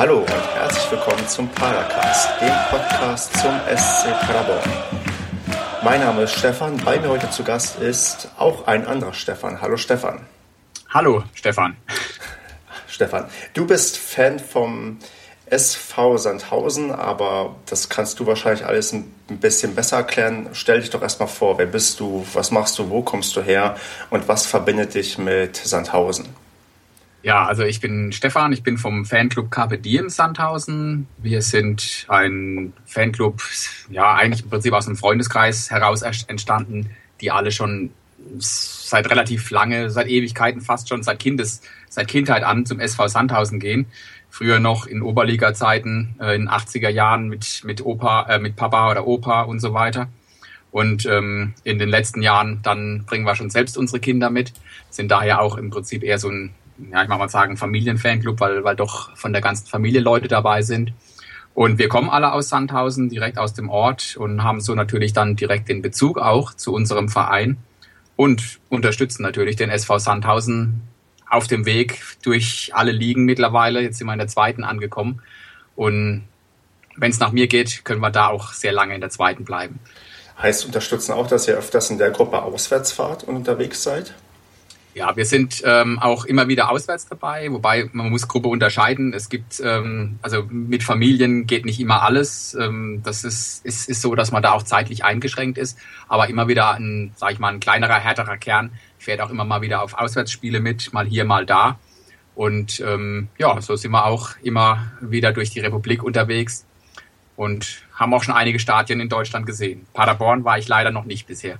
Hallo und herzlich willkommen zum Paracast, dem Podcast zum SC Paderborn. Mein Name ist Stefan, bei mir heute zu Gast ist auch ein anderer Stefan. Hallo Stefan. Hallo Stefan. Stefan, du bist Fan vom SV Sandhausen, aber das kannst du wahrscheinlich alles ein bisschen besser erklären. Stell dich doch erstmal vor, wer bist du, was machst du, wo kommst du her und was verbindet dich mit Sandhausen? Ja, also ich bin Stefan, ich bin vom Fanclub Carpe Diem Sandhausen. Wir sind ein Fanclub, ja, eigentlich im Prinzip aus einem Freundeskreis heraus entstanden, die alle schon seit relativ lange, seit Ewigkeiten fast schon, seit Kindes, seit Kindheit an zum SV Sandhausen gehen früher noch in Oberliga-Zeiten, äh, in 80er Jahren mit, mit Opa, äh, mit Papa oder Opa und so weiter. Und ähm, in den letzten Jahren dann bringen wir schon selbst unsere Kinder mit, sind daher auch im Prinzip eher so ein, ja, ich mag mal sagen, Familienfanclub, weil, weil doch von der ganzen Familie Leute dabei sind. Und wir kommen alle aus Sandhausen, direkt aus dem Ort und haben so natürlich dann direkt den Bezug auch zu unserem Verein und unterstützen natürlich den SV Sandhausen auf dem Weg durch alle Ligen mittlerweile. Jetzt sind wir in der zweiten angekommen. Und wenn es nach mir geht, können wir da auch sehr lange in der zweiten bleiben. Heißt unterstützen auch, dass ihr öfters in der Gruppe auswärts fahrt und unterwegs seid? Ja, wir sind ähm, auch immer wieder auswärts dabei, wobei man muss Gruppe unterscheiden. Es gibt, ähm, also mit Familien geht nicht immer alles. Ähm, das ist, ist, ist so, dass man da auch zeitlich eingeschränkt ist. Aber immer wieder ein, sag ich mal, ein kleinerer, härterer Kern fährt auch immer mal wieder auf Auswärtsspiele mit, mal hier, mal da. Und ähm, ja, so sind wir auch immer wieder durch die Republik unterwegs und haben auch schon einige Stadien in Deutschland gesehen. Paderborn war ich leider noch nicht bisher.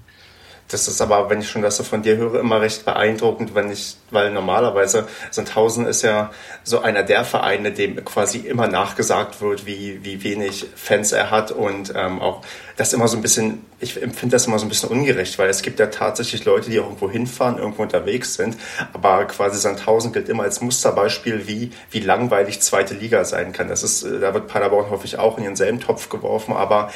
Das ist aber, wenn ich schon das so von dir höre, immer recht beeindruckend, wenn ich, weil normalerweise Sandhausen ist ja so einer der Vereine, dem quasi immer nachgesagt wird, wie, wie wenig Fans er hat und ähm, auch das immer so ein bisschen, ich empfinde das immer so ein bisschen ungerecht, weil es gibt ja tatsächlich Leute, die auch irgendwo hinfahren, irgendwo unterwegs sind, aber quasi Sandhausen gilt immer als Musterbeispiel, wie, wie langweilig zweite Liga sein kann. Das ist, da wird Paderborn häufig auch in denselben Topf geworfen, aber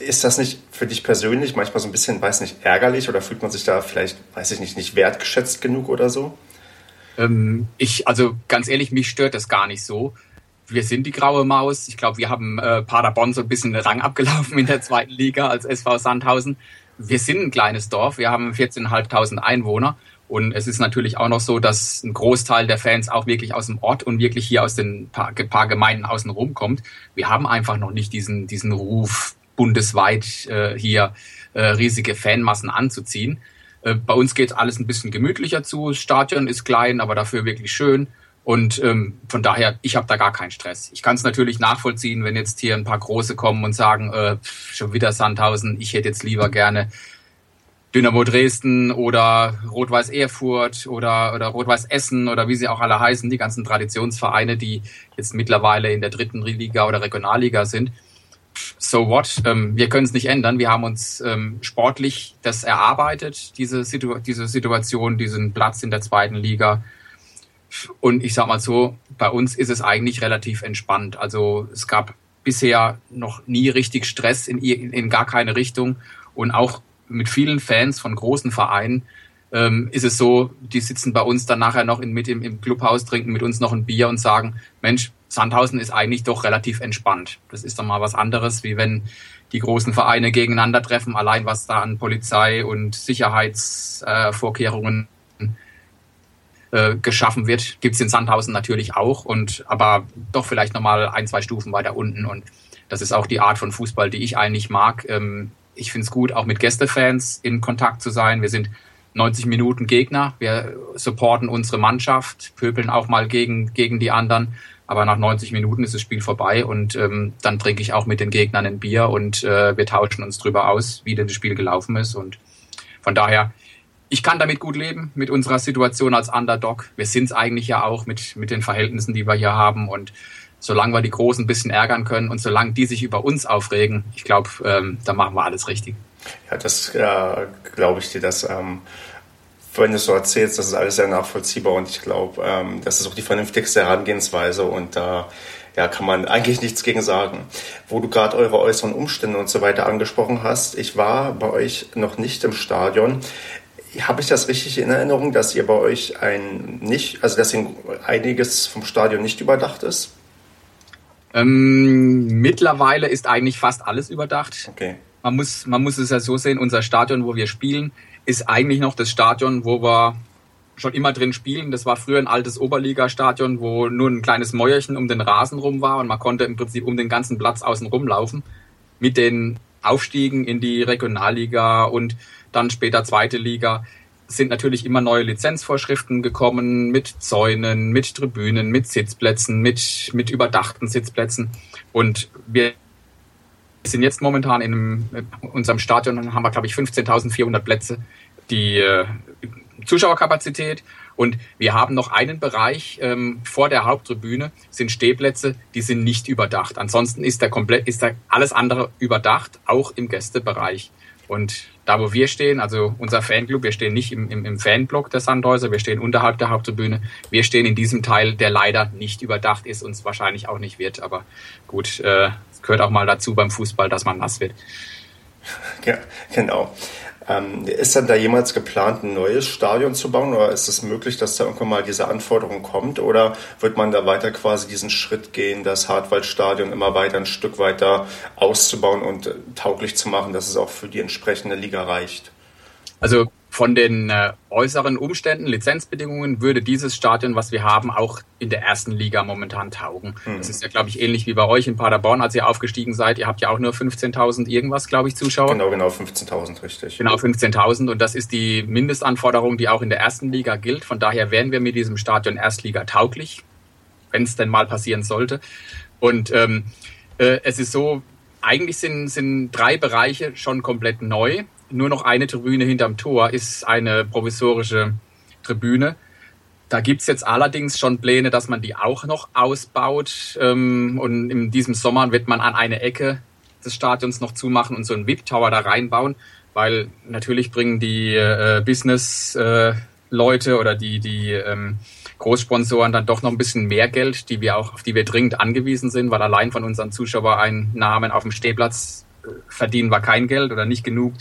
ist das nicht für dich persönlich manchmal so ein bisschen, weiß nicht, ärgerlich oder fühlt man sich da vielleicht, weiß ich nicht, nicht wertgeschätzt genug oder so? Ähm, ich, also ganz ehrlich, mich stört das gar nicht so. Wir sind die graue Maus. Ich glaube, wir haben äh, Paderborn so ein bisschen den Rang abgelaufen in der zweiten Liga als SV Sandhausen. Wir sind ein kleines Dorf. Wir haben 14.500 Einwohner. Und es ist natürlich auch noch so, dass ein Großteil der Fans auch wirklich aus dem Ort und wirklich hier aus den paar, paar Gemeinden außen rum kommt. Wir haben einfach noch nicht diesen, diesen Ruf, bundesweit äh, hier äh, riesige Fanmassen anzuziehen. Äh, bei uns geht alles ein bisschen gemütlicher zu. Das Stadion ist klein, aber dafür wirklich schön. Und ähm, von daher, ich habe da gar keinen Stress. Ich kann es natürlich nachvollziehen, wenn jetzt hier ein paar Große kommen und sagen, äh, schon wieder Sandhausen, ich hätte jetzt lieber gerne Dynamo Dresden oder Rot-Weiß Erfurt oder, oder Rot-Weiß Essen oder wie sie auch alle heißen, die ganzen Traditionsvereine, die jetzt mittlerweile in der dritten Liga oder Regionalliga sind so what? Ähm, wir können es nicht ändern. Wir haben uns ähm, sportlich das erarbeitet, diese, Situ diese Situation, diesen Platz in der zweiten Liga. Und ich sag mal so, bei uns ist es eigentlich relativ entspannt. Also es gab bisher noch nie richtig Stress in, in, in gar keine Richtung. Und auch mit vielen Fans von großen Vereinen ähm, ist es so, die sitzen bei uns dann nachher noch in, mit im, im Clubhaus, trinken mit uns noch ein Bier und sagen, Mensch, Sandhausen ist eigentlich doch relativ entspannt. Das ist dann mal was anderes, wie wenn die großen Vereine gegeneinander treffen, allein was da an Polizei und Sicherheitsvorkehrungen äh, geschaffen wird, gibt es in Sandhausen natürlich auch, und aber doch vielleicht nochmal ein, zwei Stufen weiter unten. Und das ist auch die Art von Fußball, die ich eigentlich mag. Ähm, ich finde es gut, auch mit Gästefans in Kontakt zu sein. Wir sind 90 Minuten Gegner. Wir supporten unsere Mannschaft, pöbeln auch mal gegen, gegen die anderen. Aber nach 90 Minuten ist das Spiel vorbei und ähm, dann trinke ich auch mit den Gegnern ein Bier und äh, wir tauschen uns drüber aus, wie denn das Spiel gelaufen ist. Und von daher, ich kann damit gut leben, mit unserer Situation als Underdog. Wir sind es eigentlich ja auch mit, mit den Verhältnissen, die wir hier haben. Und solange wir die Großen ein bisschen ärgern können und solange die sich über uns aufregen, ich glaube, ähm, da machen wir alles richtig. Ja, das äh, glaube ich dir, dass ähm, wenn du es so erzählst, das ist alles sehr nachvollziehbar und ich glaube, ähm, das ist auch die vernünftigste Herangehensweise und da äh, ja, kann man eigentlich nichts gegen sagen. Wo du gerade eure äußeren Umstände und so weiter angesprochen hast, ich war bei euch noch nicht im Stadion. Habe ich das richtig in Erinnerung, dass ihr bei euch ein nicht, also dass einiges vom Stadion nicht überdacht ist? Ähm, mittlerweile ist eigentlich fast alles überdacht. Okay. Man muss, man muss es ja so sehen, unser Stadion, wo wir spielen, ist eigentlich noch das Stadion, wo wir schon immer drin spielen. Das war früher ein altes Oberligastadion, wo nur ein kleines Mäuerchen um den Rasen rum war und man konnte im Prinzip um den ganzen Platz außen rumlaufen. Mit den Aufstiegen in die Regionalliga und dann später zweite Liga sind natürlich immer neue Lizenzvorschriften gekommen mit Zäunen, mit Tribünen, mit Sitzplätzen, mit, mit überdachten Sitzplätzen. Und wir sind jetzt momentan in, unserem Stadion, haben wir, glaube ich, 15.400 Plätze, die äh, Zuschauerkapazität. Und wir haben noch einen Bereich ähm, vor der Haupttribüne, sind Stehplätze, die sind nicht überdacht. Ansonsten ist der komplett, ist da alles andere überdacht, auch im Gästebereich. Und da, wo wir stehen, also unser Fanclub, wir stehen nicht im, im, im Fanblock der Sandhäuser, wir stehen unterhalb der Haupttribüne. Wir stehen in diesem Teil, der leider nicht überdacht ist und es wahrscheinlich auch nicht wird. Aber gut, äh, gehört auch mal dazu beim Fußball, dass man nass wird. Ja, genau. Ähm, ist dann da jemals geplant, ein neues Stadion zu bauen oder ist es möglich, dass da irgendwann mal diese Anforderung kommt oder wird man da weiter quasi diesen Schritt gehen, das Hartwaldstadion immer weiter ein Stück weiter auszubauen und äh, tauglich zu machen, dass es auch für die entsprechende Liga reicht? Also von den äh, äußeren Umständen, Lizenzbedingungen, würde dieses Stadion, was wir haben, auch in der ersten Liga momentan taugen. Mhm. Das ist ja, glaube ich, ähnlich wie bei euch in Paderborn, als ihr aufgestiegen seid. Ihr habt ja auch nur 15.000 irgendwas, glaube ich, Zuschauer. Genau, genau, 15.000, richtig. Genau, 15.000. Und das ist die Mindestanforderung, die auch in der ersten Liga gilt. Von daher wären wir mit diesem Stadion Erstliga tauglich, wenn es denn mal passieren sollte. Und ähm, äh, es ist so, eigentlich sind, sind drei Bereiche schon komplett neu nur noch eine Tribüne hinterm Tor ist eine provisorische Tribüne. Da gibt's jetzt allerdings schon Pläne, dass man die auch noch ausbaut. Ähm, und in diesem Sommer wird man an eine Ecke des Stadions noch zumachen und so einen VIP-Tower da reinbauen, weil natürlich bringen die äh, Business-Leute äh, oder die, die ähm, Großsponsoren dann doch noch ein bisschen mehr Geld, die wir auch, auf die wir dringend angewiesen sind, weil allein von unseren Zuschauereinnahmen auf dem Stehplatz äh, verdienen wir kein Geld oder nicht genug,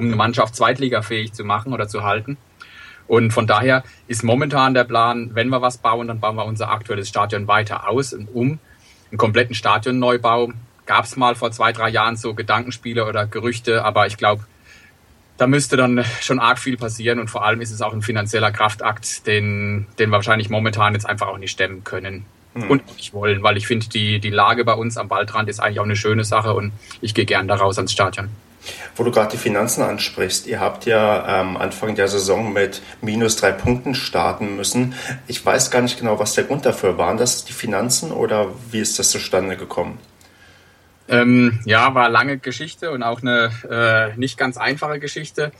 um eine Mannschaft zweitligafähig zu machen oder zu halten. Und von daher ist momentan der Plan, wenn wir was bauen, dann bauen wir unser aktuelles Stadion weiter aus und um. Einen kompletten Stadionneubau gab es mal vor zwei, drei Jahren so Gedankenspiele oder Gerüchte, aber ich glaube, da müsste dann schon arg viel passieren und vor allem ist es auch ein finanzieller Kraftakt, den, den wir wahrscheinlich momentan jetzt einfach auch nicht stemmen können hm. und nicht wollen, weil ich finde, die, die Lage bei uns am Waldrand ist eigentlich auch eine schöne Sache und ich gehe gern da raus ans Stadion. Wo du gerade die Finanzen ansprichst, ihr habt ja ähm, Anfang der Saison mit minus drei Punkten starten müssen. Ich weiß gar nicht genau, was der Grund dafür war. Waren das die Finanzen oder wie ist das zustande gekommen? Ähm, ja, war lange Geschichte und auch eine äh, nicht ganz einfache Geschichte,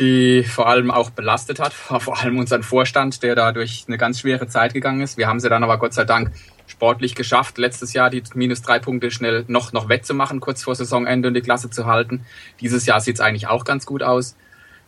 die vor allem auch belastet hat, vor allem unseren Vorstand, der da durch eine ganz schwere Zeit gegangen ist. Wir haben sie dann aber Gott sei Dank sportlich geschafft, letztes Jahr die minus drei Punkte schnell noch, noch wettzumachen, kurz vor Saisonende und die Klasse zu halten. Dieses Jahr sieht es eigentlich auch ganz gut aus.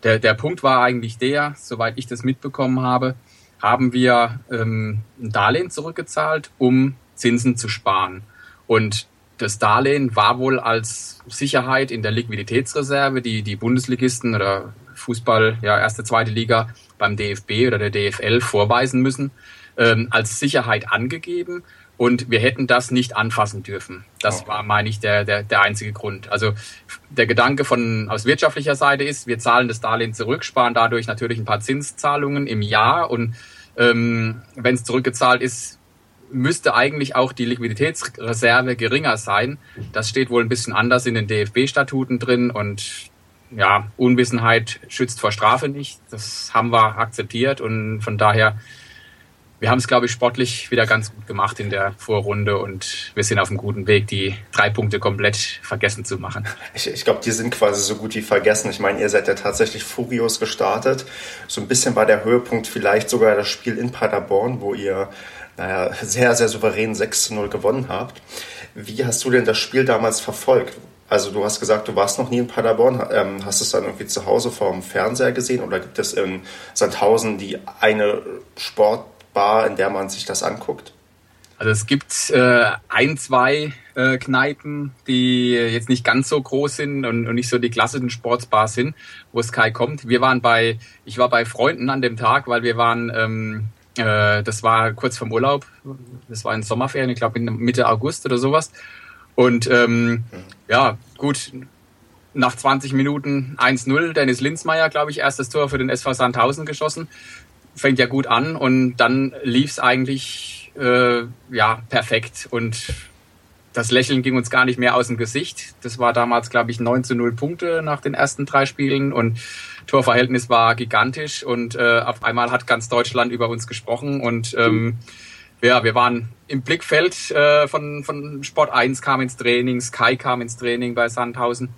Der, der Punkt war eigentlich der, soweit ich das mitbekommen habe, haben wir ähm, ein Darlehen zurückgezahlt, um Zinsen zu sparen. Und das Darlehen war wohl als Sicherheit in der Liquiditätsreserve, die die Bundesligisten oder Fußball, ja, erste, zweite Liga beim DFB oder der DFL vorweisen müssen, ähm, als Sicherheit angegeben und wir hätten das nicht anfassen dürfen. Das okay. war, meine ich, der, der, der einzige Grund. Also der Gedanke von aus wirtschaftlicher Seite ist, wir zahlen das Darlehen zurück, sparen dadurch natürlich ein paar Zinszahlungen im Jahr und ähm, wenn es zurückgezahlt ist, müsste eigentlich auch die Liquiditätsreserve geringer sein. Das steht wohl ein bisschen anders in den DFB-Statuten drin und ja, Unwissenheit schützt vor Strafe nicht. Das haben wir akzeptiert und von daher wir haben es, glaube ich, sportlich wieder ganz gut gemacht in der Vorrunde und wir sind auf einem guten Weg, die drei Punkte komplett vergessen zu machen. Ich, ich glaube, die sind quasi so gut wie vergessen. Ich meine, ihr seid ja tatsächlich furios gestartet. So ein bisschen war der Höhepunkt vielleicht sogar das Spiel in Paderborn, wo ihr naja, sehr, sehr souverän 6 zu 0 gewonnen habt. Wie hast du denn das Spiel damals verfolgt? Also du hast gesagt, du warst noch nie in Paderborn. Ähm, hast du es dann irgendwie zu Hause vor dem Fernseher gesehen oder gibt es in Sandhausen die eine Sport Bar, in der man sich das anguckt? Also es gibt äh, ein, zwei äh, Kneipen, die jetzt nicht ganz so groß sind und, und nicht so die klassischen Sportsbars sind, wo Sky kommt. Wir waren bei, ich war bei Freunden an dem Tag, weil wir waren ähm, Äh, das war kurz vorm Urlaub. Das war in Sommerferien, ich glaube Mitte August oder sowas. Und ähm, ja, gut, nach 20 Minuten 1-0, Dennis Linzmeier, glaube ich, erstes Tor für den SV Sandhausen geschossen. Fängt ja gut an und dann lief es eigentlich äh, ja perfekt und das Lächeln ging uns gar nicht mehr aus dem Gesicht. Das war damals, glaube ich, 9 zu 0 Punkte nach den ersten drei Spielen und Torverhältnis war gigantisch und äh, auf einmal hat ganz Deutschland über uns gesprochen und ähm, ja, wir waren im Blickfeld äh, von, von Sport 1 kam ins Training, Sky kam ins Training bei Sandhausen.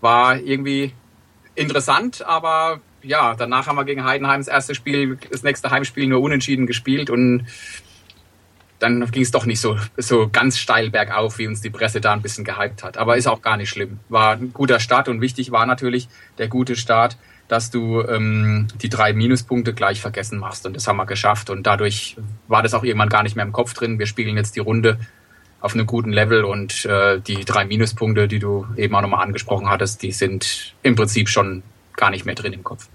War irgendwie interessant, aber ja, danach haben wir gegen Heidenheim das erste Spiel, das nächste Heimspiel nur unentschieden gespielt und dann ging es doch nicht so, so ganz steil bergauf, wie uns die Presse da ein bisschen gehypt hat. Aber ist auch gar nicht schlimm. War ein guter Start und wichtig war natürlich der gute Start, dass du ähm, die drei Minuspunkte gleich vergessen machst. Und das haben wir geschafft. Und dadurch war das auch irgendwann gar nicht mehr im Kopf drin. Wir spielen jetzt die Runde auf einem guten Level und äh, die drei Minuspunkte, die du eben auch nochmal angesprochen hattest, die sind im Prinzip schon gar nicht mehr drin im Kopf.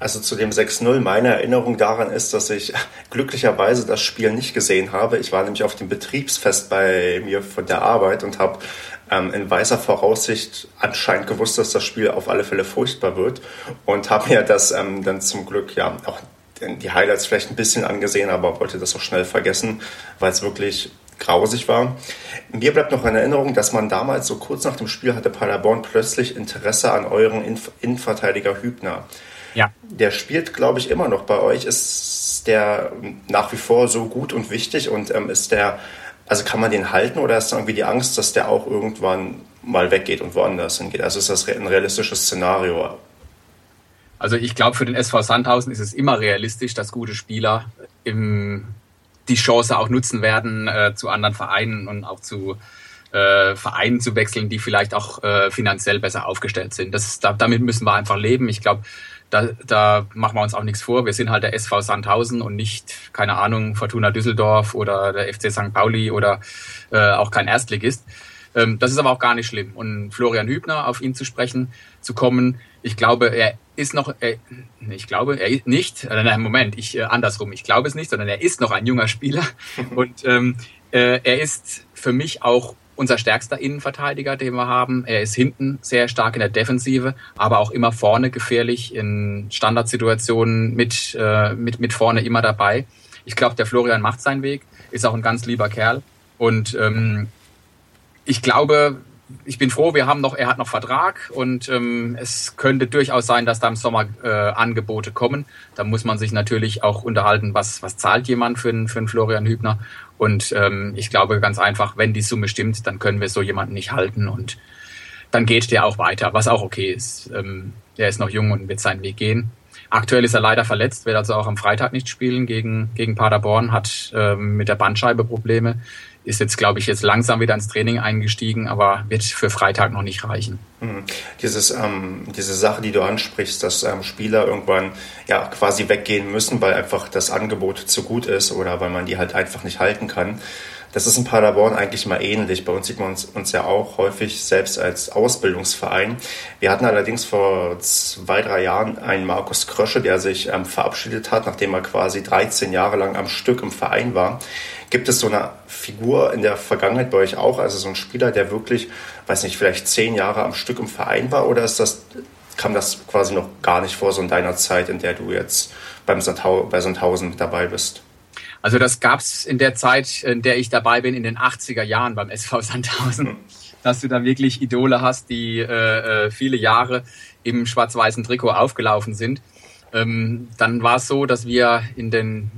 Also zu dem 6-0, meine Erinnerung daran ist, dass ich glücklicherweise das Spiel nicht gesehen habe. Ich war nämlich auf dem Betriebsfest bei mir von der Arbeit und habe ähm, in weißer Voraussicht anscheinend gewusst, dass das Spiel auf alle Fälle furchtbar wird und habe mir das ähm, dann zum Glück ja auch die Highlights vielleicht ein bisschen angesehen, aber wollte das auch schnell vergessen, weil es wirklich grausig war. Mir bleibt noch in Erinnerung, dass man damals so kurz nach dem Spiel hatte Paderborn plötzlich Interesse an euren Innenverteidiger Hübner. Ja. Der spielt, glaube ich, immer noch bei euch. Ist der nach wie vor so gut und wichtig und ähm, ist der also kann man den halten oder ist da irgendwie die Angst, dass der auch irgendwann mal weggeht und woanders hingeht? Also ist das ein realistisches Szenario? Also ich glaube, für den SV Sandhausen ist es immer realistisch, dass gute Spieler im, die Chance auch nutzen werden, äh, zu anderen Vereinen und auch zu äh, Vereinen zu wechseln, die vielleicht auch äh, finanziell besser aufgestellt sind. Das, da, damit müssen wir einfach leben. Ich glaube, da, da machen wir uns auch nichts vor. Wir sind halt der SV Sandhausen und nicht, keine Ahnung, Fortuna Düsseldorf oder der FC St. Pauli oder äh, auch kein Erstligist. Ähm, das ist aber auch gar nicht schlimm. Und Florian Hübner, auf ihn zu sprechen, zu kommen, ich glaube, er ist noch, er, ich glaube, er ist nicht, äh, nein, Moment, ich äh, andersrum, ich glaube es nicht, sondern er ist noch ein junger Spieler und ähm, äh, er ist für mich auch unser stärkster Innenverteidiger, den wir haben. Er ist hinten sehr stark in der Defensive, aber auch immer vorne gefährlich in Standardsituationen mit, äh, mit, mit vorne immer dabei. Ich glaube, der Florian macht seinen Weg, ist auch ein ganz lieber Kerl. Und ähm, ich glaube, ich bin froh, wir haben noch, er hat noch Vertrag und ähm, es könnte durchaus sein, dass da im Sommer äh, Angebote kommen. Da muss man sich natürlich auch unterhalten, was, was zahlt jemand für einen, für einen Florian Hübner. Und ähm, ich glaube ganz einfach, wenn die Summe stimmt, dann können wir so jemanden nicht halten und dann geht der auch weiter, was auch okay ist. Ähm, der ist noch jung und wird seinen Weg gehen. Aktuell ist er leider verletzt, wird also auch am Freitag nicht spielen gegen, gegen Paderborn, hat ähm, mit der Bandscheibe Probleme ist jetzt, glaube ich, jetzt langsam wieder ins Training eingestiegen, aber wird für Freitag noch nicht reichen. Mhm. Dieses, ähm, diese Sache, die du ansprichst, dass ähm, Spieler irgendwann ja quasi weggehen müssen, weil einfach das Angebot zu gut ist oder weil man die halt einfach nicht halten kann. Das ist in Paderborn eigentlich mal ähnlich. Bei uns sieht man uns, uns ja auch häufig selbst als Ausbildungsverein. Wir hatten allerdings vor zwei, drei Jahren einen Markus Krösche, der sich ähm, verabschiedet hat, nachdem er quasi 13 Jahre lang am Stück im Verein war. Gibt es so eine Figur in der Vergangenheit bei euch auch, also so ein Spieler, der wirklich, weiß nicht, vielleicht zehn Jahre am Stück im Verein war oder ist das, kam das quasi noch gar nicht vor, so in deiner Zeit, in der du jetzt beim Sandhau bei Sandhausen dabei bist? Also das gab es in der Zeit, in der ich dabei bin, in den 80er Jahren beim SV Sandhausen, hm. dass du da wirklich Idole hast, die äh, äh, viele Jahre im schwarz-weißen Trikot aufgelaufen sind. Ähm, dann war es so, dass wir in den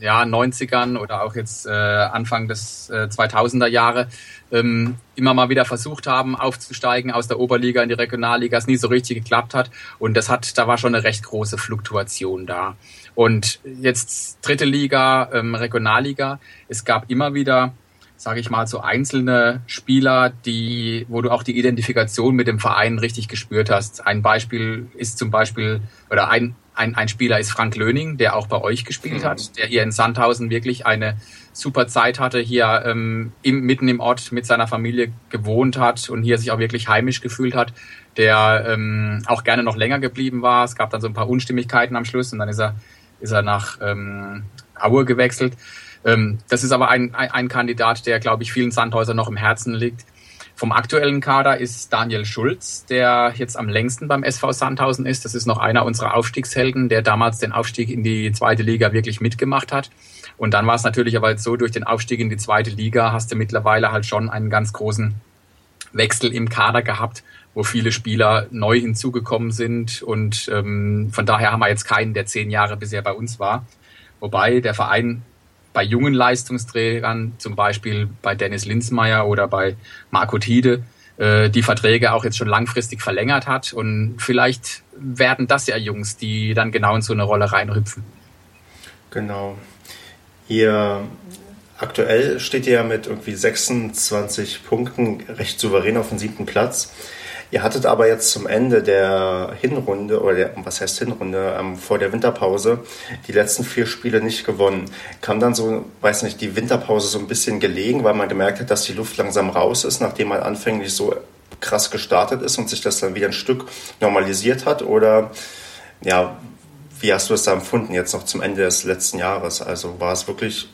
ja, 90ern oder auch jetzt äh, Anfang des äh, 2000er Jahre ähm, immer mal wieder versucht haben, aufzusteigen aus der Oberliga in die Regionalliga, es nie so richtig geklappt hat. Und das hat, da war schon eine recht große Fluktuation da. Und jetzt dritte Liga, ähm, Regionalliga, es gab immer wieder sage ich mal, so einzelne Spieler, die, wo du auch die Identifikation mit dem Verein richtig gespürt hast. Ein Beispiel ist zum Beispiel, oder ein, ein, ein Spieler ist Frank Löning, der auch bei euch gespielt mhm. hat, der hier in Sandhausen wirklich eine super Zeit hatte, hier ähm, im, mitten im Ort mit seiner Familie gewohnt hat und hier sich auch wirklich heimisch gefühlt hat, der ähm, auch gerne noch länger geblieben war. Es gab dann so ein paar Unstimmigkeiten am Schluss und dann ist er, ist er nach ähm, Aue gewechselt. Ähm, das ist aber ein, ein, ein Kandidat, der, glaube ich, vielen Sandhäuser noch im Herzen liegt. Vom aktuellen Kader ist Daniel Schulz, der jetzt am längsten beim SV Sandhausen ist. Das ist noch einer unserer Aufstiegshelden, der damals den Aufstieg in die zweite Liga wirklich mitgemacht hat. Und dann war es natürlich aber jetzt so, durch den Aufstieg in die zweite Liga hast du mittlerweile halt schon einen ganz großen Wechsel im Kader gehabt, wo viele Spieler neu hinzugekommen sind. Und ähm, von daher haben wir jetzt keinen, der zehn Jahre bisher bei uns war. Wobei der Verein bei jungen Leistungsträgern, zum Beispiel bei Dennis Linsmeier oder bei Marco Tiede, äh, die Verträge auch jetzt schon langfristig verlängert hat. Und vielleicht werden das ja Jungs, die dann genau in so eine Rolle reinhüpfen. Genau. Ihr aktuell steht ihr ja mit irgendwie 26 Punkten recht souverän auf dem siebten Platz. Ihr hattet aber jetzt zum Ende der Hinrunde, oder der, was heißt Hinrunde, ähm, vor der Winterpause, die letzten vier Spiele nicht gewonnen. Kam dann so, weiß nicht, die Winterpause so ein bisschen gelegen, weil man gemerkt hat, dass die Luft langsam raus ist, nachdem man anfänglich so krass gestartet ist und sich das dann wieder ein Stück normalisiert hat? Oder ja, wie hast du es da empfunden jetzt noch zum Ende des letzten Jahres? Also war es wirklich,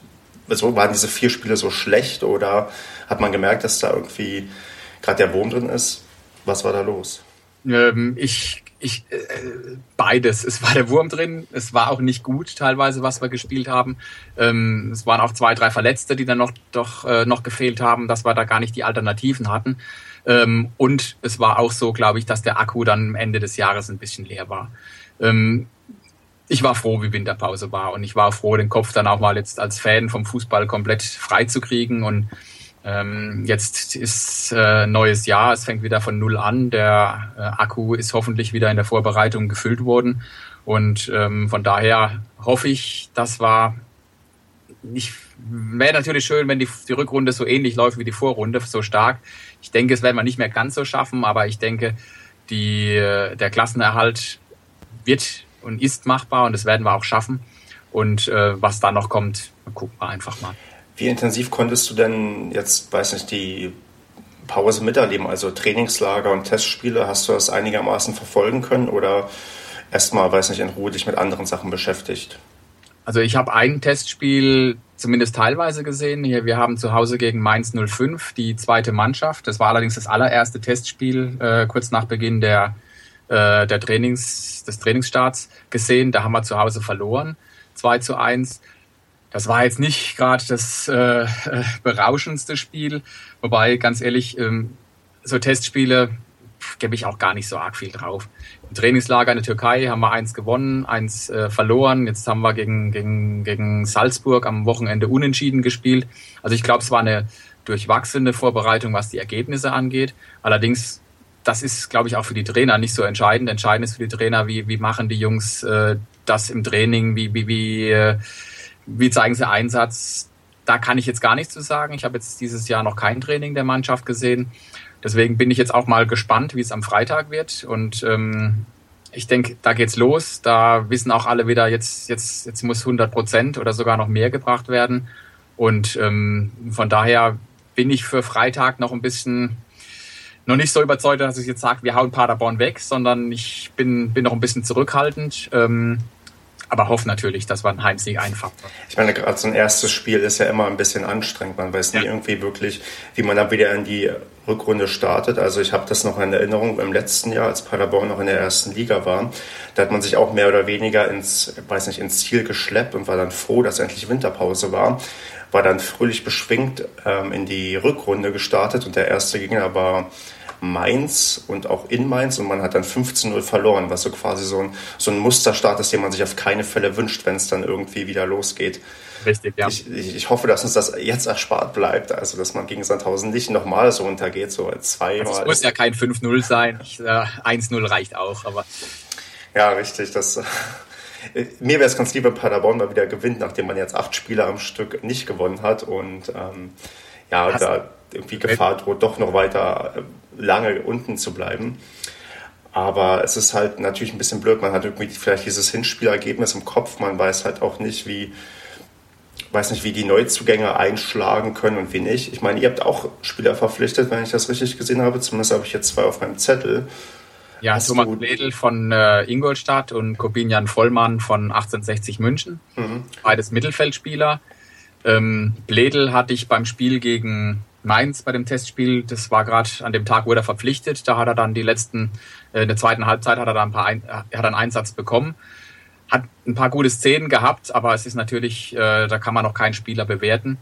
also waren diese vier Spiele so schlecht oder hat man gemerkt, dass da irgendwie gerade der Wurm drin ist? Was war da los? Ähm, ich, ich, äh, beides. Es war der Wurm drin. Es war auch nicht gut teilweise, was wir gespielt haben. Ähm, es waren auch zwei, drei Verletzte, die dann noch, doch, äh, noch gefehlt haben, dass wir da gar nicht die Alternativen hatten. Ähm, und es war auch so, glaube ich, dass der Akku dann am Ende des Jahres ein bisschen leer war. Ähm, ich war froh, wie Winterpause war und ich war froh, den Kopf dann auch mal jetzt als Fan vom Fußball komplett frei zu kriegen und ähm, jetzt ist äh, neues Jahr, es fängt wieder von Null an. Der äh, Akku ist hoffentlich wieder in der Vorbereitung gefüllt worden. Und ähm, von daher hoffe ich, das war nicht. Wäre natürlich schön, wenn die, die Rückrunde so ähnlich läuft wie die Vorrunde, so stark. Ich denke, es werden wir nicht mehr ganz so schaffen, aber ich denke, die, äh, der Klassenerhalt wird und ist machbar und das werden wir auch schaffen. Und äh, was da noch kommt, gucken wir einfach mal. Wie intensiv konntest du denn jetzt, weiß nicht, die Pause miterleben, also Trainingslager und Testspiele? Hast du das einigermaßen verfolgen können oder erstmal, weiß nicht, in Ruhe dich mit anderen Sachen beschäftigt? Also ich habe ein Testspiel zumindest teilweise gesehen. Hier, wir haben zu Hause gegen Mainz 05 die zweite Mannschaft. Das war allerdings das allererste Testspiel äh, kurz nach Beginn der, äh, der Trainings, des Trainingsstarts gesehen. Da haben wir zu Hause verloren, 2 zu 1. Das war jetzt nicht gerade das äh, äh, berauschendste Spiel, wobei ganz ehrlich, ähm, so Testspiele gebe ich auch gar nicht so arg viel drauf. Im Trainingslager in der Türkei haben wir eins gewonnen, eins äh, verloren. Jetzt haben wir gegen, gegen, gegen Salzburg am Wochenende unentschieden gespielt. Also ich glaube, es war eine durchwachsene Vorbereitung, was die Ergebnisse angeht. Allerdings, das ist, glaube ich, auch für die Trainer nicht so entscheidend. Entscheidend ist für die Trainer, wie, wie machen die Jungs äh, das im Training, wie, wie, wie äh, wie zeigen sie Einsatz? Da kann ich jetzt gar nichts zu sagen. Ich habe jetzt dieses Jahr noch kein Training der Mannschaft gesehen. Deswegen bin ich jetzt auch mal gespannt, wie es am Freitag wird. Und ähm, ich denke, da geht's los. Da wissen auch alle wieder, jetzt, jetzt, jetzt muss 100 Prozent oder sogar noch mehr gebracht werden. Und ähm, von daher bin ich für Freitag noch ein bisschen noch nicht so überzeugt, dass ich jetzt sage, wir hauen Paderborn weg, sondern ich bin, bin noch ein bisschen zurückhaltend. Ähm, aber hoffe natürlich, dass wir einen Heimsieg einfahren. Ich meine, gerade so ein erstes Spiel ist ja immer ein bisschen anstrengend. Man weiß nie ja. irgendwie wirklich, wie man dann wieder in die Rückrunde startet. Also ich habe das noch in Erinnerung im letzten Jahr, als Paderborn noch in der ersten Liga war. Da hat man sich auch mehr oder weniger ins, weiß nicht, ins Ziel geschleppt und war dann froh, dass endlich Winterpause war. War dann fröhlich beschwingt ähm, in die Rückrunde gestartet und der erste Gegner war Mainz und auch in Mainz und man hat dann 15-0 verloren, was so quasi so ein, so ein Musterstart ist, den man sich auf keine Fälle wünscht, wenn es dann irgendwie wieder losgeht. Richtig, ja. Ich, ich, ich, hoffe, dass uns das jetzt erspart bleibt, also dass man gegen Sandhausen nicht nochmal so untergeht, so zweimal. Also es muss ja kein 5-0 sein, äh, 1-0 reicht auch, aber. Ja, richtig, das. Äh, mir wäre es ganz lieb, wenn Paderborn mal wieder gewinnt, nachdem man jetzt acht Spiele am Stück nicht gewonnen hat und ähm, ja, Hast da irgendwie Gefahr droht, doch noch weiter äh, lange unten zu bleiben. Aber es ist halt natürlich ein bisschen blöd. Man hat irgendwie vielleicht dieses Hinspielergebnis im Kopf. Man weiß halt auch nicht, wie, weiß nicht, wie die Neuzugänge einschlagen können und wie nicht. Ich meine, ihr habt auch Spieler verpflichtet, wenn ich das richtig gesehen habe. Zumindest habe ich jetzt zwei auf meinem Zettel. Ja, Hast Thomas Bledel von äh, Ingolstadt und Kobinjan Vollmann von 1860 München. Mhm. Beides Mittelfeldspieler. Ähm, Bledel hatte ich beim Spiel gegen Mainz bei dem Testspiel, das war gerade an dem Tag, wo er verpflichtet. Da hat er dann die letzten, äh, in der zweiten Halbzeit hat er dann ein paar ein, er hat einen Einsatz bekommen. Hat ein paar gute Szenen gehabt, aber es ist natürlich, äh, da kann man noch keinen Spieler bewerten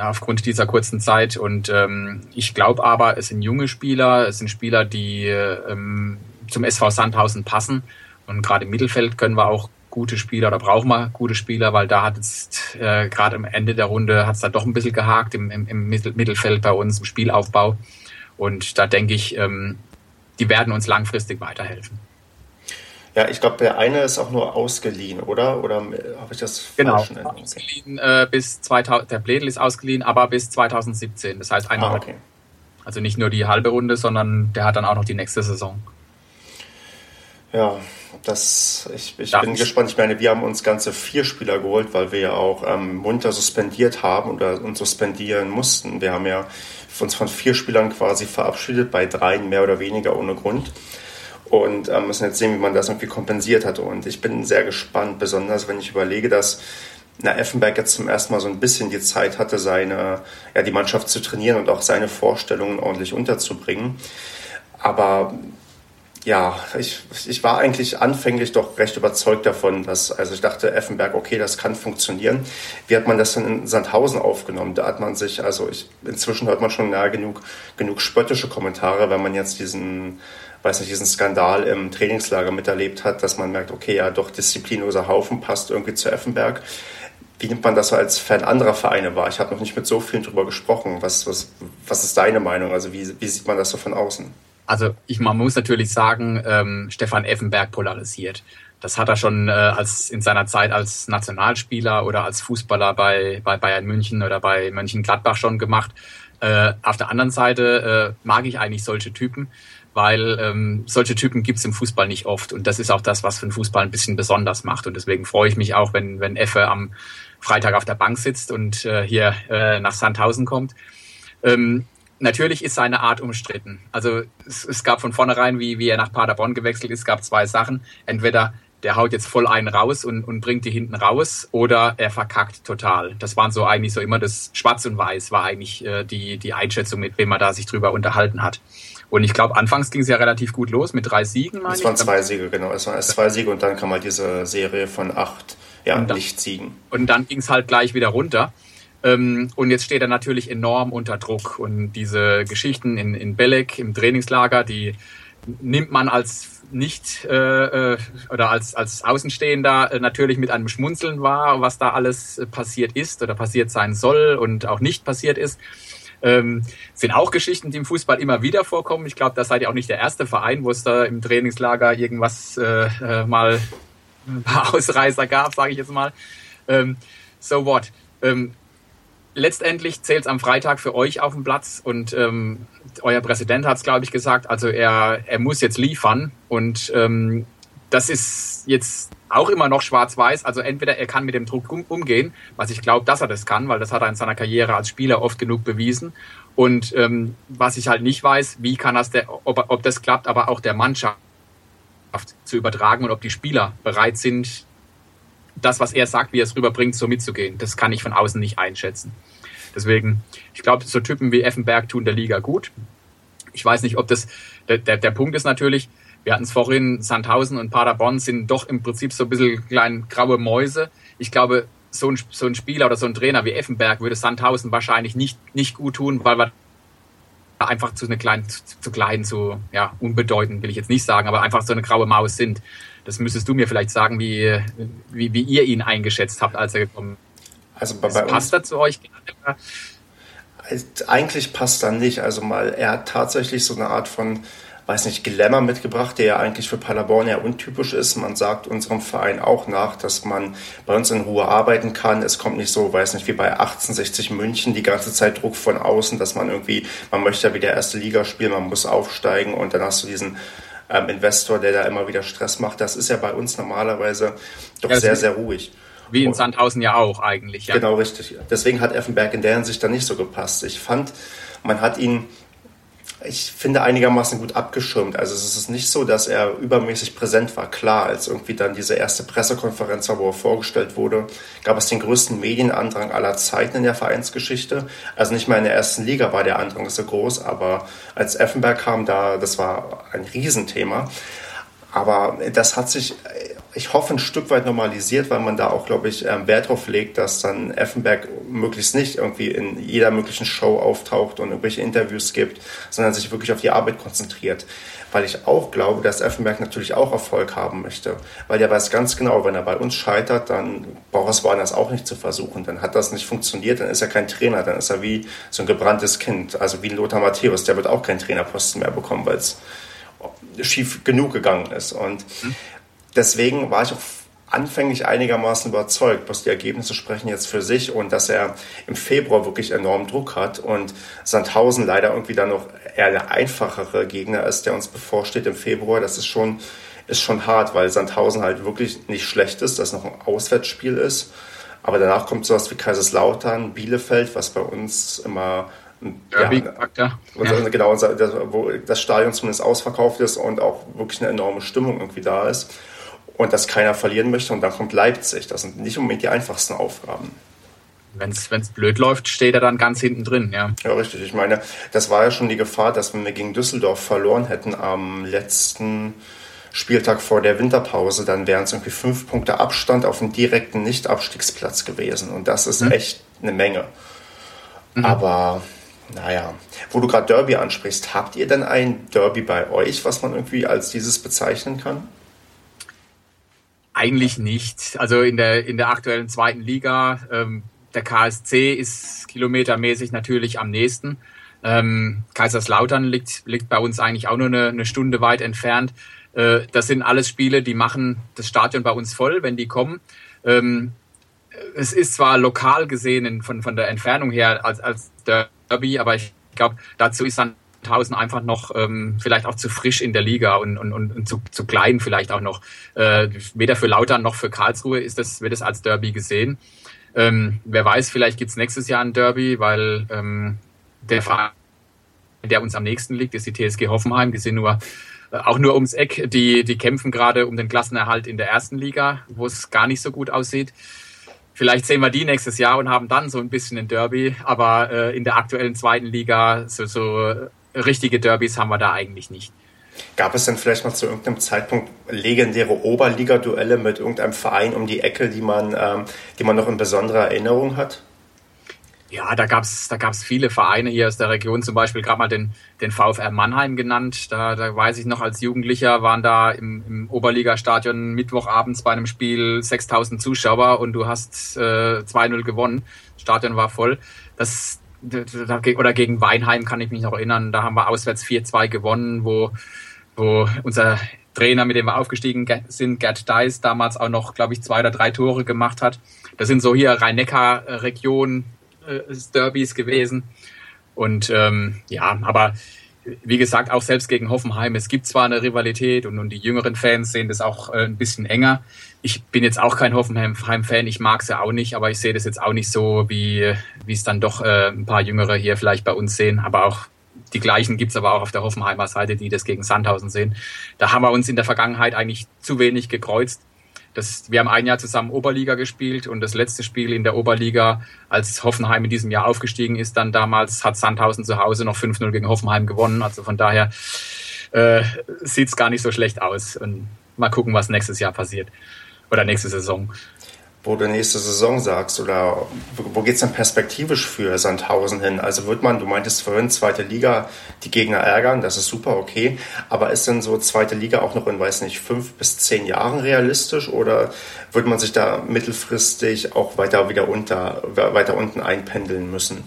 aufgrund dieser kurzen Zeit. Und ähm, ich glaube aber, es sind junge Spieler, es sind Spieler, die ähm, zum SV Sandhausen passen. Und gerade im Mittelfeld können wir auch gute Spieler oder brauchen wir gute Spieler, weil da hat es äh, gerade am Ende der Runde hat es da doch ein bisschen gehakt im, im, im Mittelfeld bei uns im Spielaufbau. Und da denke ich, ähm, die werden uns langfristig weiterhelfen. Ja, ich glaube, der eine ist auch nur ausgeliehen, oder? Oder habe ich das genau. falsch Genau, ausgeliehen äh, bis 2000, der Bledel ist ausgeliehen, aber bis 2017. Das heißt einmal. Ah, okay. Also nicht nur die halbe Runde, sondern der hat dann auch noch die nächste Saison. Ja, das, ich, ich bin gespannt. Ich meine, wir haben uns ganze vier Spieler geholt, weil wir ja auch ähm, munter suspendiert haben oder uns suspendieren mussten. Wir haben ja uns von vier Spielern quasi verabschiedet, bei dreien mehr oder weniger ohne Grund und äh, müssen jetzt sehen, wie man das irgendwie kompensiert hat. Und ich bin sehr gespannt, besonders wenn ich überlege, dass na, Effenberg jetzt zum ersten Mal so ein bisschen die Zeit hatte, seine, ja, die Mannschaft zu trainieren und auch seine Vorstellungen ordentlich unterzubringen. Aber ja, ich, ich war eigentlich anfänglich doch recht überzeugt davon, dass, also ich dachte, Effenberg, okay, das kann funktionieren. Wie hat man das dann in Sandhausen aufgenommen? Da hat man sich, also ich, inzwischen hört man schon ja, genug, genug spöttische Kommentare, wenn man jetzt diesen, weiß nicht, diesen Skandal im Trainingslager miterlebt hat, dass man merkt, okay, ja, doch disziplinloser Haufen passt irgendwie zu Effenberg. Wie nimmt man das als Fan anderer Vereine wahr? Ich habe noch nicht mit so vielen drüber gesprochen. Was, was, was ist deine Meinung? Also wie, wie sieht man das so von außen? Also ich, man muss natürlich sagen, ähm, Stefan Effenberg polarisiert. Das hat er schon äh, als in seiner Zeit als Nationalspieler oder als Fußballer bei, bei Bayern München oder bei Mönchengladbach schon gemacht. Äh, auf der anderen Seite äh, mag ich eigentlich solche Typen, weil ähm, solche Typen gibt's im Fußball nicht oft. Und das ist auch das, was für den Fußball ein bisschen besonders macht. Und deswegen freue ich mich auch, wenn, wenn Effe am Freitag auf der Bank sitzt und äh, hier äh, nach Sandhausen kommt. Ähm, natürlich ist seine Art umstritten. Also es, es gab von vornherein, wie, wie er nach Paderborn gewechselt ist, gab zwei Sachen. Entweder der haut jetzt voll einen raus und, und bringt die hinten raus oder er verkackt total. Das waren so eigentlich so immer das Schwarz und Weiß war eigentlich äh, die, die Einschätzung, mit wem man da sich drüber unterhalten hat. Und ich glaube, anfangs ging es ja relativ gut los mit drei Siegen, meine Es waren zwei Siege, genau. Es waren erst zwei Siege und dann kam halt diese Serie von acht ja, und Nicht-Siegen. Und dann ging es halt gleich wieder runter. Ähm, und jetzt steht er natürlich enorm unter Druck. Und diese Geschichten in, in Belek im Trainingslager, die nimmt man als nicht äh, äh oder als, als Außenstehender äh, natürlich mit einem Schmunzeln wahr, was da alles äh, passiert ist oder passiert sein soll und auch nicht passiert ist. Ähm, sind auch Geschichten, die im Fußball immer wieder vorkommen. Ich glaube, da seid ihr auch nicht der erste Verein, wo es da im Trainingslager irgendwas äh, mal ein paar Ausreißer gab, sage ich jetzt mal. Ähm, so what? Ähm, letztendlich zählt es am Freitag für euch auf dem Platz und ähm, euer Präsident hat es, glaube ich, gesagt. Also er, er muss jetzt liefern und ähm, das ist jetzt auch immer noch schwarz-weiß. Also entweder er kann mit dem Druck umgehen, was ich glaube, dass er das kann, weil das hat er in seiner Karriere als Spieler oft genug bewiesen. Und ähm, was ich halt nicht weiß, wie kann das der, ob, ob das klappt, aber auch der Mannschaft zu übertragen und ob die Spieler bereit sind, das, was er sagt, wie er es rüberbringt, so mitzugehen. Das kann ich von außen nicht einschätzen. Deswegen, ich glaube, so Typen wie Effenberg tun der Liga gut. Ich weiß nicht, ob das, der, der, der Punkt ist natürlich, wir hatten es vorhin, Sandhausen und Paderborn sind doch im Prinzip so ein bisschen klein graue Mäuse. Ich glaube, so ein, so ein Spieler oder so ein Trainer wie Effenberg würde Sandhausen wahrscheinlich nicht, nicht gut tun, weil wir einfach zu eine kleinen, zu, zu klein, zu ja, unbedeutend will ich jetzt nicht sagen, aber einfach so eine graue Maus sind. Das müsstest du mir vielleicht sagen, wie, wie, wie ihr ihn eingeschätzt habt, als er gekommen ist. Also bei, bei passt er zu euch? Eigentlich passt er nicht. Also mal, er hat tatsächlich so eine Art von weiß nicht, Glamour mitgebracht, der ja eigentlich für Paderborn ja untypisch ist. Man sagt unserem Verein auch nach, dass man bei uns in Ruhe arbeiten kann. Es kommt nicht so, weiß nicht, wie bei 1860 München die ganze Zeit Druck von außen, dass man irgendwie, man möchte ja wieder erste Liga spielen, man muss aufsteigen und dann hast du diesen ähm, Investor, der da immer wieder Stress macht. Das ist ja bei uns normalerweise doch ja, sehr, sehr ruhig. Wie in Sandhausen ja auch eigentlich. Ja. Genau, richtig. Deswegen hat Effenberg in der Hinsicht dann nicht so gepasst. Ich fand, man hat ihn ich finde, einigermaßen gut abgeschirmt. Also es ist nicht so, dass er übermäßig präsent war. Klar, als irgendwie dann diese erste Pressekonferenz war, wo er vorgestellt wurde, gab es den größten Medienandrang aller Zeiten in der Vereinsgeschichte. Also nicht mal in der ersten Liga war der Andrang so groß, aber als Effenberg kam, da, das war ein Riesenthema. Aber das hat sich ich hoffe, ein Stück weit normalisiert, weil man da auch, glaube ich, ähm, Wert drauf legt, dass dann Effenberg möglichst nicht irgendwie in jeder möglichen Show auftaucht und irgendwelche Interviews gibt, sondern sich wirklich auf die Arbeit konzentriert. Weil ich auch glaube, dass Effenberg natürlich auch Erfolg haben möchte. Weil er weiß ganz genau, wenn er bei uns scheitert, dann braucht er es woanders auch nicht zu versuchen. Dann hat das nicht funktioniert, dann ist er kein Trainer, dann ist er wie so ein gebranntes Kind. Also wie Lothar Matthäus, der wird auch keinen Trainerposten mehr bekommen, weil es schief genug gegangen ist. Und mhm deswegen war ich auch anfänglich einigermaßen überzeugt, was die Ergebnisse sprechen jetzt für sich und dass er im Februar wirklich enormen Druck hat und Sandhausen leider irgendwie dann noch eher der einfachere Gegner ist, der uns bevorsteht im Februar. Das ist schon, ist schon hart, weil Sandhausen halt wirklich nicht schlecht ist, dass noch ein Auswärtsspiel ist. Aber danach kommt sowas wie Kaiserslautern, Bielefeld, was bei uns immer Derby ja, ja. Genau, das, wo das Stadion zumindest ausverkauft ist und auch wirklich eine enorme Stimmung irgendwie da ist und dass keiner verlieren möchte. Und dann kommt Leipzig. Das sind nicht unbedingt die einfachsten Aufgaben. Wenn es blöd läuft, steht er dann ganz hinten drin, ja. Ja, richtig. Ich meine, das war ja schon die Gefahr, dass wenn wir gegen Düsseldorf verloren hätten am letzten Spieltag vor der Winterpause, dann wären es irgendwie fünf Punkte Abstand auf dem direkten Nicht-Abstiegsplatz gewesen. Und das ist mhm. echt eine Menge. Mhm. Aber naja, wo du gerade Derby ansprichst, habt ihr denn ein Derby bei euch, was man irgendwie als dieses bezeichnen kann? Eigentlich nicht. Also in der, in der aktuellen zweiten Liga, ähm, der KSC ist kilometermäßig natürlich am nächsten. Ähm, Kaiserslautern liegt, liegt bei uns eigentlich auch nur eine, eine Stunde weit entfernt. Äh, das sind alles Spiele, die machen das Stadion bei uns voll, wenn die kommen. Ähm, es ist zwar lokal gesehen von, von der Entfernung her als, als Derby, aber ich glaube, dazu ist dann Sandhausen einfach noch ähm, vielleicht auch zu frisch in der Liga und, und, und zu, zu klein vielleicht auch noch. Äh, weder für Lautern noch für Karlsruhe ist das, wird es als Derby gesehen. Ähm, wer weiß, vielleicht gibt's nächstes Jahr ein Derby, weil ähm, der Verein, der uns am nächsten liegt, ist die TSG Hoffenheim. Die sind nur äh, auch nur ums Eck. Die, die kämpfen gerade um den Klassenerhalt in der ersten Liga, wo es gar nicht so gut aussieht. Vielleicht sehen wir die nächstes Jahr und haben dann so ein bisschen ein Derby, aber äh, in der aktuellen zweiten Liga so, so richtige Derbys haben wir da eigentlich nicht. Gab es denn vielleicht mal zu irgendeinem Zeitpunkt legendäre Oberliga-Duelle mit irgendeinem Verein um die Ecke, die man, ähm, die man noch in besonderer Erinnerung hat? Ja, da gab's da gab's viele Vereine hier aus der Region, zum Beispiel gerade mal den, den VfR Mannheim genannt. Da, da weiß ich noch, als Jugendlicher waren da im, im Oberligastadion Mittwochabends bei einem Spiel 6000 Zuschauer und du hast äh, 2-0 gewonnen. Das Stadion war voll. Das, oder gegen Weinheim kann ich mich noch erinnern, da haben wir auswärts 4-2 gewonnen, wo, wo unser Trainer, mit dem wir aufgestiegen sind, Gerd Deis, damals auch noch, glaube ich, zwei oder drei Tore gemacht hat. Das sind so hier Rhein-Neckar-Region äh, gewesen. Und ähm, ja, aber wie gesagt, auch selbst gegen Hoffenheim, es gibt zwar eine Rivalität und, und die jüngeren Fans sehen das auch äh, ein bisschen enger. Ich bin jetzt auch kein Hoffenheim-Fan, ich mag sie auch nicht, aber ich sehe das jetzt auch nicht so, wie, wie es dann doch äh, ein paar Jüngere hier vielleicht bei uns sehen. Aber auch die gleichen gibt's aber auch auf der Hoffenheimer Seite, die das gegen Sandhausen sehen. Da haben wir uns in der Vergangenheit eigentlich zu wenig gekreuzt. Das, wir haben ein Jahr zusammen Oberliga gespielt und das letzte Spiel in der Oberliga, als Hoffenheim in diesem Jahr aufgestiegen ist, dann damals hat Sandhausen zu Hause noch 5-0 gegen Hoffenheim gewonnen. Also von daher äh, sieht es gar nicht so schlecht aus. Und mal gucken, was nächstes Jahr passiert. Oder nächste Saison wo du nächste Saison sagst oder wo geht es denn perspektivisch für Sandhausen hin? Also wird man, du meintest vorhin, zweite Liga, die Gegner ärgern, das ist super okay, aber ist denn so zweite Liga auch noch in, weiß nicht, fünf bis zehn Jahren realistisch oder wird man sich da mittelfristig auch weiter wieder unter, weiter unten einpendeln müssen?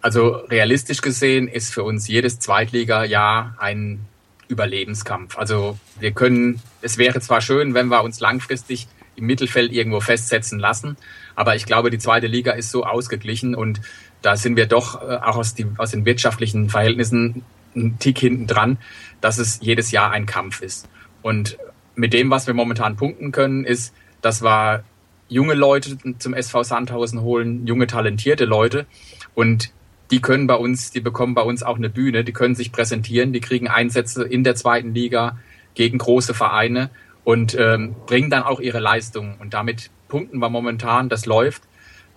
Also realistisch gesehen ist für uns jedes Zweitliga-Jahr ein Überlebenskampf. Also wir können, es wäre zwar schön, wenn wir uns langfristig im Mittelfeld irgendwo festsetzen lassen. Aber ich glaube, die zweite Liga ist so ausgeglichen und da sind wir doch äh, auch aus, die, aus den wirtschaftlichen Verhältnissen einen Tick hinten dran, dass es jedes Jahr ein Kampf ist. Und mit dem, was wir momentan punkten können, ist, dass wir junge Leute zum SV Sandhausen holen, junge talentierte Leute. Und die können bei uns, die bekommen bei uns auch eine Bühne, die können sich präsentieren, die kriegen Einsätze in der zweiten Liga gegen große Vereine und ähm, bringen dann auch ihre Leistung. Und damit punkten wir momentan, das läuft.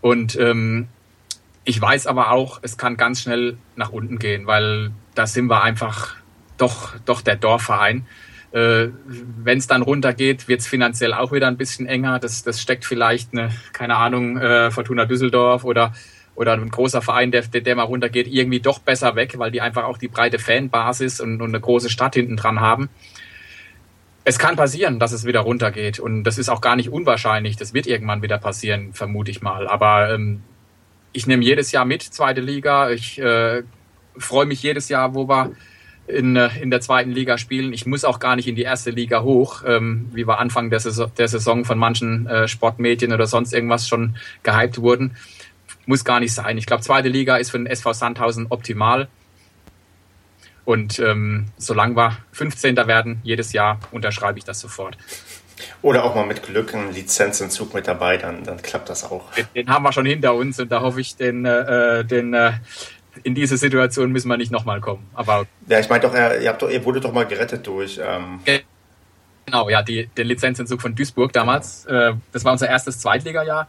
Und ähm, ich weiß aber auch, es kann ganz schnell nach unten gehen, weil da sind wir einfach doch, doch der Dorfverein. Äh, Wenn es dann runtergeht, wird es finanziell auch wieder ein bisschen enger. Das, das steckt vielleicht eine, keine Ahnung, äh, Fortuna Düsseldorf oder oder ein großer Verein, der, der, mal runtergeht, irgendwie doch besser weg, weil die einfach auch die breite Fanbasis und, und eine große Stadt hinten dran haben. Es kann passieren, dass es wieder runtergeht und das ist auch gar nicht unwahrscheinlich. Das wird irgendwann wieder passieren, vermute ich mal. Aber ähm, ich nehme jedes Jahr mit, zweite Liga. Ich äh, freue mich jedes Jahr, wo wir in, äh, in der zweiten Liga spielen. Ich muss auch gar nicht in die erste Liga hoch, ähm, wie wir Anfang der Saison, der Saison von manchen äh, Sportmedien oder sonst irgendwas schon gehypt wurden muss gar nicht sein. Ich glaube, zweite Liga ist für den SV Sandhausen optimal. Und ähm, solange wir 15. werden jedes Jahr, unterschreibe ich das sofort. Oder auch mal mit Glück ein Lizenzentzug mit dabei, dann, dann klappt das auch. Den, den haben wir schon hinter uns und da hoffe ich, den, äh, den, äh, in diese Situation müssen wir nicht nochmal kommen. Aber ja, ich meine doch, ihr, doch, ihr wurdet doch mal gerettet durch. Ähm genau, ja, die, den Lizenzentzug von Duisburg damals. Äh, das war unser erstes Zweitligajahr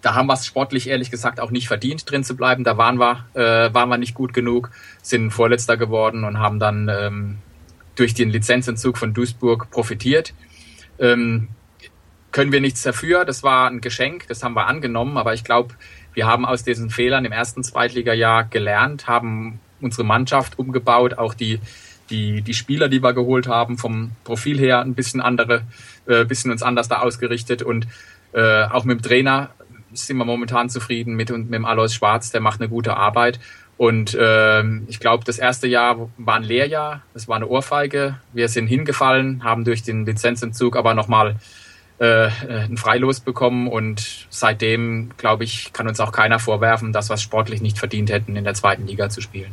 da haben wir es sportlich ehrlich gesagt auch nicht verdient, drin zu bleiben. Da waren wir, äh, waren wir nicht gut genug, sind Vorletzter geworden und haben dann ähm, durch den Lizenzentzug von Duisburg profitiert. Ähm, können wir nichts dafür. Das war ein Geschenk, das haben wir angenommen, aber ich glaube, wir haben aus diesen Fehlern im ersten Zweitligajahr gelernt, haben unsere Mannschaft umgebaut, auch die, die, die Spieler, die wir geholt haben, vom Profil her ein bisschen andere, äh, bisschen uns anders da ausgerichtet und äh, auch mit dem Trainer sind wir momentan zufrieden mit, mit dem Alois Schwarz, der macht eine gute Arbeit. Und ähm, ich glaube, das erste Jahr war ein Lehrjahr, es war eine Ohrfeige. Wir sind hingefallen, haben durch den Lizenzentzug aber nochmal äh, ein Freilos bekommen und seitdem, glaube ich, kann uns auch keiner vorwerfen, dass wir es sportlich nicht verdient hätten, in der zweiten Liga zu spielen.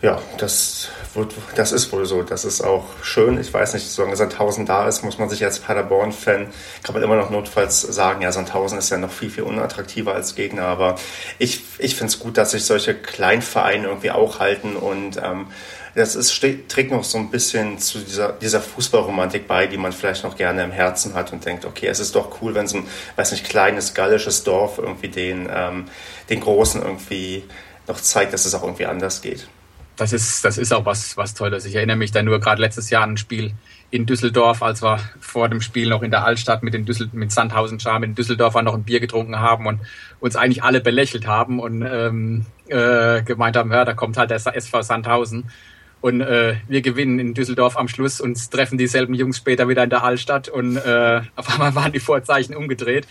Ja, das, wird, das ist wohl so. Das ist auch schön. Ich weiß nicht, solange Sandhausen da ist, muss man sich als Paderborn-Fan, kann man immer noch notfalls sagen, ja, Sandhausen ist ja noch viel, viel unattraktiver als Gegner. Aber ich, ich finde es gut, dass sich solche Kleinvereine irgendwie auch halten und ähm, das ist, trägt noch so ein bisschen zu dieser, dieser Fußballromantik bei, die man vielleicht noch gerne im Herzen hat und denkt, okay, es ist doch cool, wenn so ein, weiß nicht, kleines gallisches Dorf irgendwie den, ähm, den Großen irgendwie noch zeigt, dass es auch irgendwie anders geht das ist, das ist auch was, was Tolles. Ich erinnere mich da nur gerade letztes Jahr an ein Spiel in Düsseldorf, als wir vor dem Spiel noch in der Altstadt mit den Düssel mit Sandhausen Schar, mit den Düsseldorfern noch ein Bier getrunken haben und uns eigentlich alle belächelt haben und ähm, äh, gemeint haben, ja, da kommt halt der SV Sandhausen. Und äh, wir gewinnen in Düsseldorf am Schluss und treffen dieselben Jungs später wieder in der Altstadt und äh, auf einmal waren die Vorzeichen umgedreht.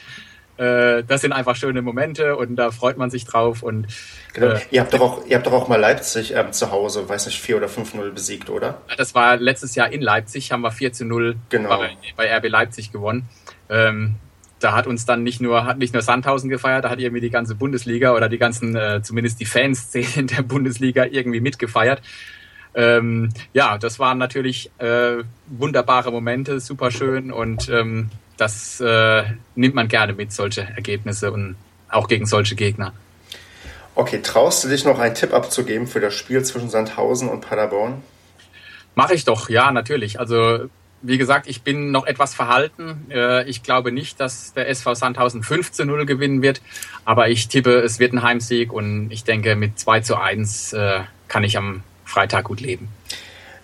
Äh, das sind einfach schöne Momente und da freut man sich drauf. Und, genau. Äh, ihr, habt doch auch, ihr habt doch auch mal Leipzig ähm, zu Hause, weiß nicht, 4 oder 5-0 besiegt, oder? Das war letztes Jahr in Leipzig, haben wir 4 zu 0 genau. bei, RB Leipzig gewonnen. Ähm, da hat uns dann nicht nur, hat nicht nur Sandhausen gefeiert, da hat irgendwie die ganze Bundesliga oder die ganzen, äh, zumindest die Fanszenen der Bundesliga irgendwie mitgefeiert. Ähm, ja, das waren natürlich äh, wunderbare Momente, super schön und ähm, das äh, nimmt man gerne mit, solche Ergebnisse und auch gegen solche Gegner. Okay, traust du dich noch einen Tipp abzugeben für das Spiel zwischen Sandhausen und Paderborn? Mache ich doch, ja, natürlich. Also wie gesagt, ich bin noch etwas verhalten. Äh, ich glaube nicht, dass der SV Sandhausen 5 zu 0 gewinnen wird, aber ich tippe, es wird ein Heimsieg und ich denke, mit 2 zu 1 äh, kann ich am Freitag gut leben.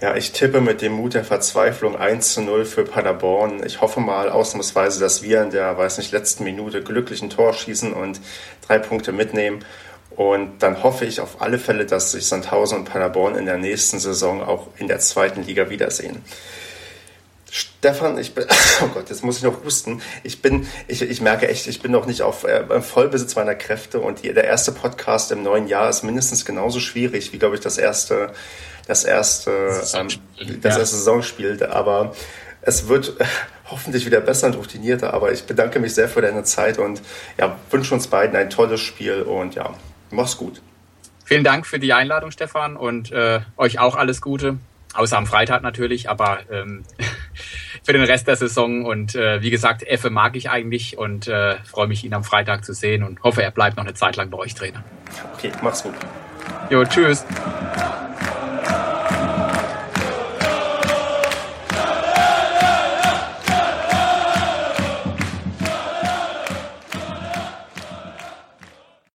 Ja, ich tippe mit dem Mut der Verzweiflung 1 zu 0 für Paderborn. Ich hoffe mal ausnahmsweise, dass wir in der, weiß nicht, letzten Minute glücklichen Tor schießen und drei Punkte mitnehmen. Und dann hoffe ich auf alle Fälle, dass sich Sandhausen und Paderborn in der nächsten Saison auch in der zweiten Liga wiedersehen. Stefan, ich bin, oh Gott, jetzt muss ich noch husten. Ich bin, ich, ich merke echt, ich bin noch nicht auf äh, Vollbesitz meiner Kräfte und die, der erste Podcast im neuen Jahr ist mindestens genauso schwierig wie, glaube ich, das erste das erste, ähm, das erste Saisonspiel. Aber es wird hoffentlich wieder besser und routinierter. Aber ich bedanke mich sehr für deine Zeit und ja, wünsche uns beiden ein tolles Spiel und ja, mach's gut. Vielen Dank für die Einladung, Stefan, und äh, euch auch alles Gute. Außer am Freitag natürlich, aber ähm, für den Rest der Saison. Und äh, wie gesagt, Effe mag ich eigentlich und äh, freue mich, ihn am Freitag zu sehen und hoffe, er bleibt noch eine Zeit lang bei euch Trainer. Okay, mach's gut. Jo, tschüss.